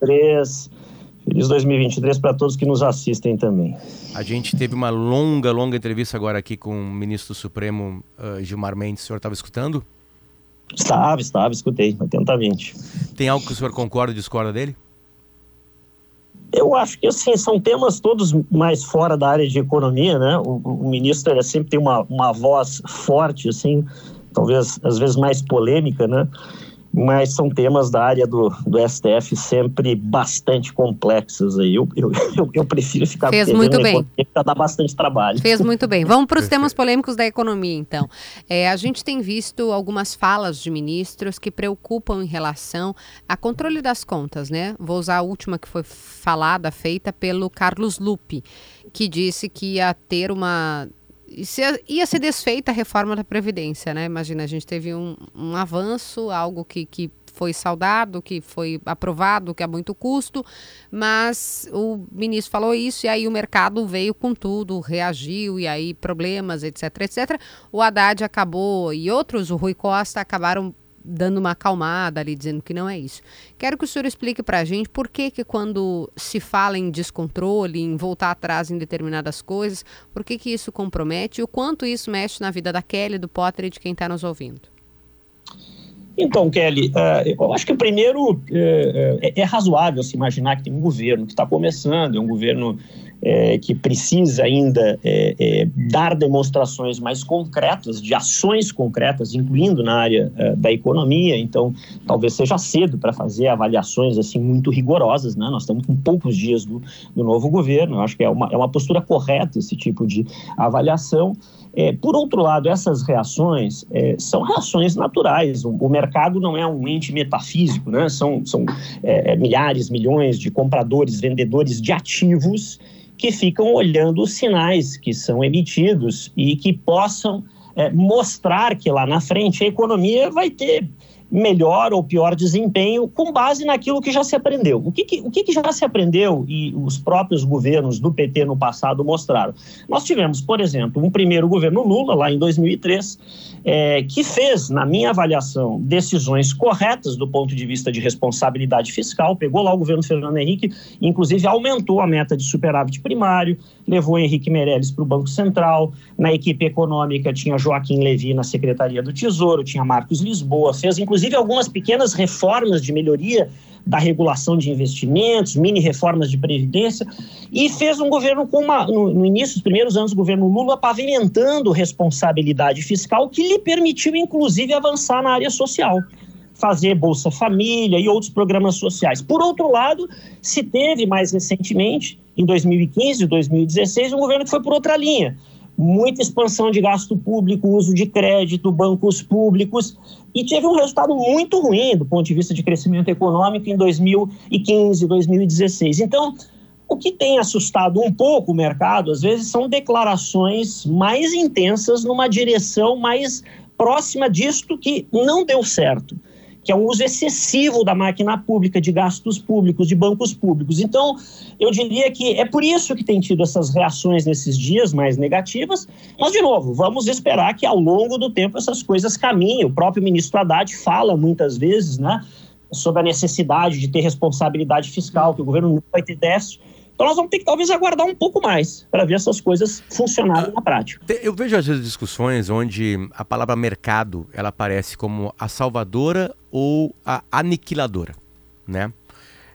2023. Feliz 2023 para todos que nos assistem também. A gente teve uma longa, longa entrevista agora aqui com o ministro do Supremo, uh, Gilmar Mendes. O senhor estava escutando? Estava, estava, escutei, atentamente. Tem algo que o senhor concorda ou discorda dele? Eu acho que assim, são temas todos mais fora da área de economia, né? O, o ministro sempre tem uma, uma voz forte, assim, talvez às vezes mais polêmica, né? Mas são temas da área do, do STF sempre bastante complexos aí. Eu, eu, eu, eu prefiro ficar Fez muito bem. Para dar bastante trabalho. Fez muito bem. Vamos para os temas polêmicos da economia, então. É, a gente tem visto algumas falas de ministros que preocupam em relação a controle das contas, né? Vou usar a última que foi falada, feita pelo Carlos Lupe, que disse que ia ter uma ia ser desfeita a reforma da Previdência, né? Imagina, a gente teve um, um avanço, algo que, que foi saudado, que foi aprovado, que é muito custo, mas o ministro falou isso e aí o mercado veio com tudo, reagiu e aí problemas, etc, etc. O Haddad acabou e outros, o Rui Costa, acabaram dando uma acalmada ali, dizendo que não é isso. Quero que o senhor explique para a gente por que, que quando se fala em descontrole, em voltar atrás em determinadas coisas, por que, que isso compromete e o quanto isso mexe na vida da Kelly, do Potter e de quem está nos ouvindo. Então, Kelly, uh, eu acho que primeiro é, é, razoável se imaginar que tem um governo que está começando, é um governo é, que precisa ainda é, é, dar demonstrações mais concretas, de ações concretas, incluindo na área é, da economia. Então, talvez seja cedo para fazer avaliações assim muito rigorosas. Né? Nós estamos com poucos dias do, do novo governo. Eu acho que é uma, é uma postura correta esse tipo de avaliação. É, por outro lado, essas reações é, são reações naturais. O, o, mercado não é um ente metafísico, né? são, são é, milhares, milhões de compradores, vendedores de ativos que ficam olhando os sinais que são emitidos e que possam é, mostrar que lá na frente a economia vai ter melhor ou pior desempenho com base naquilo que já se aprendeu. O que, que o que, que, já se aprendeu e os próprios governos do PT no passado mostraram? Nós tivemos, por exemplo, um primeiro governo Lula, lá em 2003, é, que fez, na minha avaliação, decisões corretas do ponto de vista de responsabilidade fiscal, pegou lá o governo Fernando Henrique, inclusive aumentou a meta de superávit primário, levou Henrique Meirelles para o Banco Central, na equipe econômica tinha Joaquim Levi na Secretaria do Tesouro, tinha Marcos Lisboa, fez inclusive algumas pequenas reformas de melhoria da regulação de investimentos, mini reformas de previdência, e fez um governo com uma, no, no início dos primeiros anos do governo Lula, pavimentando responsabilidade fiscal que lhe permitiu, inclusive, avançar na área social fazer Bolsa Família e outros programas sociais. Por outro lado, se teve mais recentemente, em 2015 e 2016, um governo que foi por outra linha. Muita expansão de gasto público, uso de crédito, bancos públicos, e teve um resultado muito ruim do ponto de vista de crescimento econômico em 2015, 2016. Então, o que tem assustado um pouco o mercado, às vezes, são declarações mais intensas numa direção mais próxima disto que não deu certo que é o uso excessivo da máquina pública, de gastos públicos, de bancos públicos. Então, eu diria que é por isso que tem tido essas reações nesses dias mais negativas, mas, de novo, vamos esperar que ao longo do tempo essas coisas caminhem. O próprio ministro Haddad fala muitas vezes, né, sobre a necessidade de ter responsabilidade fiscal, que o governo não vai ter déficit, Então nós vamos ter que talvez aguardar um pouco mais para ver essas coisas funcionarem na prática. Eu vejo às vezes discussões onde a palavra mercado ela aparece como a salvadora ou a aniquiladora, né?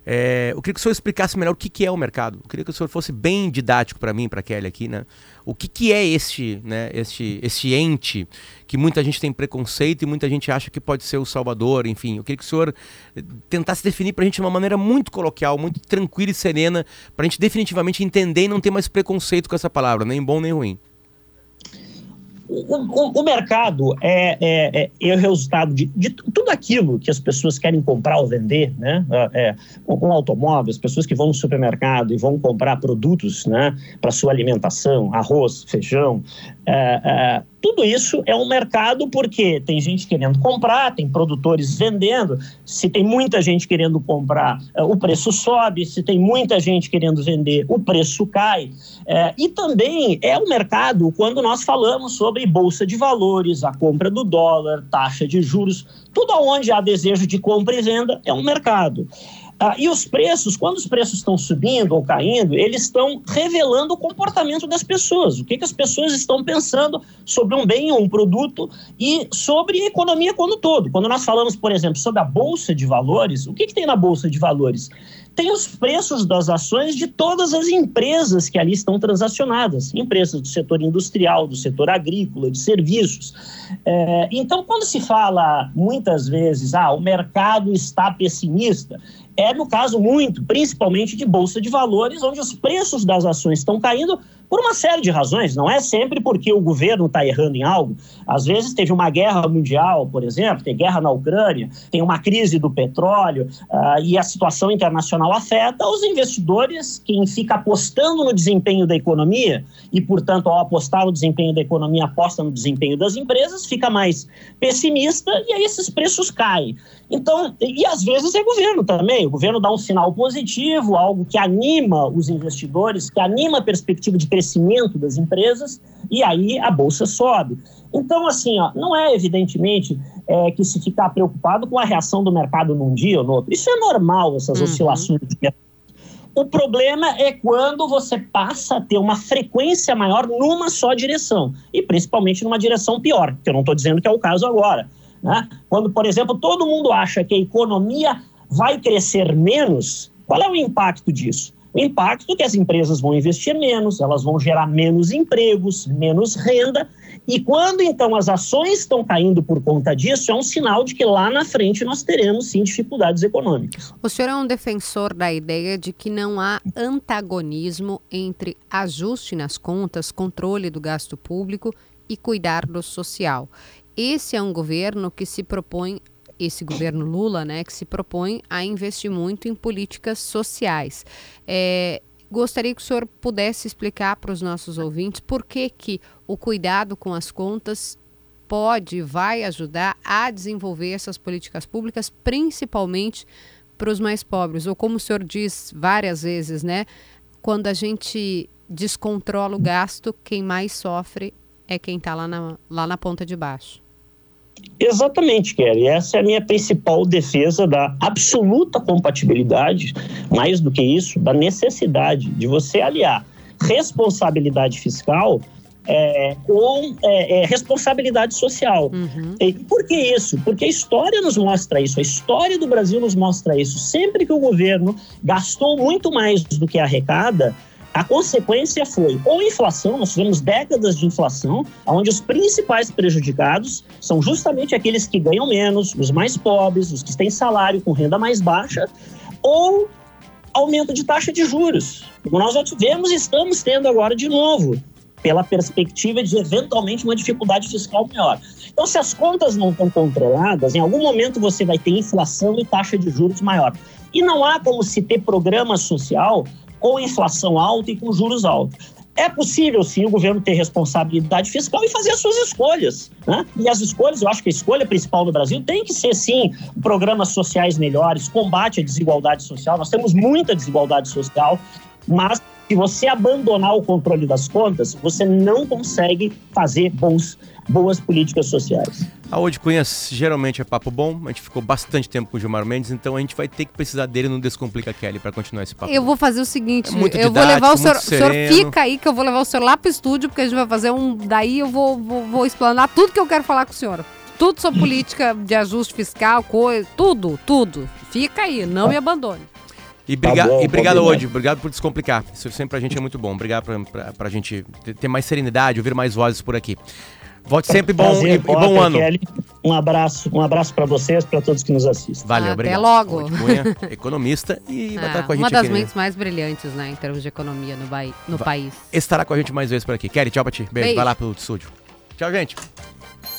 É, eu queria que o senhor explicasse melhor o que, que é o mercado. Eu queria que o senhor fosse bem didático para mim, para Kelly aqui, né? O que, que é este, né, este, este ente que muita gente tem preconceito e muita gente acha que pode ser o salvador, enfim. Eu queria que o senhor eh, tentasse definir para a gente de uma maneira muito coloquial, muito tranquila e serena, para a gente definitivamente entender e não ter mais preconceito com essa palavra, nem bom nem ruim. O, o, o, mercado é, é, é, é, o resultado de, de, tudo aquilo que as pessoas querem comprar ou vender, né? É, um, um automóvel, as pessoas que vão no supermercado e vão comprar produtos, né, para sua alimentação, arroz, feijão, é, é, tudo isso é um mercado porque tem gente querendo comprar, tem produtores vendendo. Se tem muita gente querendo comprar, é, o preço sobe. Se tem muita gente querendo vender, o preço cai. E também é um mercado quando nós falamos sobre bolsa de valores, a compra do dólar, taxa de juros, tudo onde há desejo de compra e venda é um mercado. Ah, e os preços, quando os preços estão subindo ou caindo, eles estão revelando o comportamento das pessoas, o que, que as pessoas estão pensando sobre um bem ou um produto e sobre a economia como todo. Quando nós falamos, por exemplo, sobre a Bolsa de Valores, o que, que tem na Bolsa de Valores? Tem os preços das ações de todas as empresas que ali estão transacionadas, empresas do setor industrial, do setor agrícola, de serviços. É, então, quando se fala muitas vezes, ah, o mercado está pessimista, é no caso muito, principalmente de bolsa de valores, onde os preços das ações estão caindo por uma série de razões. Não é sempre porque o governo está errando em algo. Às vezes teve uma guerra mundial, por exemplo, tem guerra na Ucrânia, tem uma crise do petróleo uh, e a situação internacional afeta os investidores, quem fica apostando no desempenho da economia e, portanto, ao apostar no desempenho da economia, aposta no desempenho das empresas, fica mais pessimista e aí esses preços caem. Então, e às vezes é governo também. O governo dá um sinal positivo, algo que anima os investidores, que anima a perspectiva de crescimento das empresas, e aí a bolsa sobe. Então, assim, ó, não é evidentemente é, que se ficar preocupado com a reação do mercado num dia ou no outro. Isso é normal, essas uhum. oscilações de mercado. O problema é quando você passa a ter uma frequência maior numa só direção, e principalmente numa direção pior, que eu não estou dizendo que é o caso agora. Né? Quando, por exemplo, todo mundo acha que a economia vai crescer menos, qual é o impacto disso? O impacto é que as empresas vão investir menos, elas vão gerar menos empregos, menos renda, e quando então as ações estão caindo por conta disso, é um sinal de que lá na frente nós teremos sim dificuldades econômicas. O senhor é um defensor da ideia de que não há antagonismo entre ajuste nas contas, controle do gasto público e cuidar do social. Esse é um governo que se propõe, esse governo Lula, né, que se propõe a investir muito em políticas sociais. É, gostaria que o senhor pudesse explicar para os nossos ouvintes por que, que o cuidado com as contas pode e vai ajudar a desenvolver essas políticas públicas, principalmente para os mais pobres. Ou como o senhor diz várias vezes, né? Quando a gente descontrola o gasto, quem mais sofre é quem está lá na, lá na ponta de baixo. Exatamente, Kelly. Essa é a minha principal defesa da absoluta compatibilidade, mais do que isso, da necessidade de você aliar responsabilidade fiscal é, com é, é, responsabilidade social. Uhum. E por que isso? Porque a história nos mostra isso, a história do Brasil nos mostra isso. Sempre que o governo gastou muito mais do que arrecada, a consequência foi ou inflação, nós tivemos décadas de inflação, onde os principais prejudicados são justamente aqueles que ganham menos, os mais pobres, os que têm salário com renda mais baixa, ou aumento de taxa de juros. Como nós já tivemos e estamos tendo agora de novo, pela perspectiva de eventualmente uma dificuldade fiscal maior. Então, se as contas não estão controladas, em algum momento você vai ter inflação e taxa de juros maior. E não há como se ter programa social com inflação alta e com juros altos. É possível, sim, o governo ter responsabilidade fiscal e fazer as suas escolhas. Né? E as escolhas, eu acho que a escolha principal no Brasil tem que ser, sim, programas sociais melhores, combate à desigualdade social. Nós temos muita desigualdade social, mas Se você abandonar o controle das contas, você não consegue fazer bons, boas políticas sociais. A Ode Cunha geralmente é papo bom, a gente ficou bastante tempo com o Gilmar Mendes, então a gente vai ter que precisar dele no Descomplica Kelly para continuar esse papo. Eu vou fazer o seguinte, É muito eu vou levar o senhor, o senhor fica aí que eu vou levar o senhor lá pro estúdio, porque a gente vai fazer um, daí eu vou, vou, vou explanar tudo que eu quero falar com o senhor. Tudo sobre política de ajuste fiscal, coisa, tudo, tudo. Fica aí, não me abandone. E, briga Tá bom, e obrigado, combinado. Ode. Obrigado por descomplicar. Isso sempre pra gente é muito bom. Obrigado pra, pra, pra gente ter- mais serenidade, ouvir mais vozes por aqui. Volte sempre bom Prazer, e, e bom Potter, ano. Kelly. Um abraço, um abraço para vocês, para todos que nos assistem. Valeu, Até obrigado. logo. Ode Cunha, economista e vai Ah, estar com a gente uma das aqui. né? mentes mais brilhantes, né, em termos de economia no, bai- no país. Estará com a gente mais vezes por aqui. Kelly, tchau pra ti. Beijo. Beijo. Vai lá pro estúdio. Tchau, gente.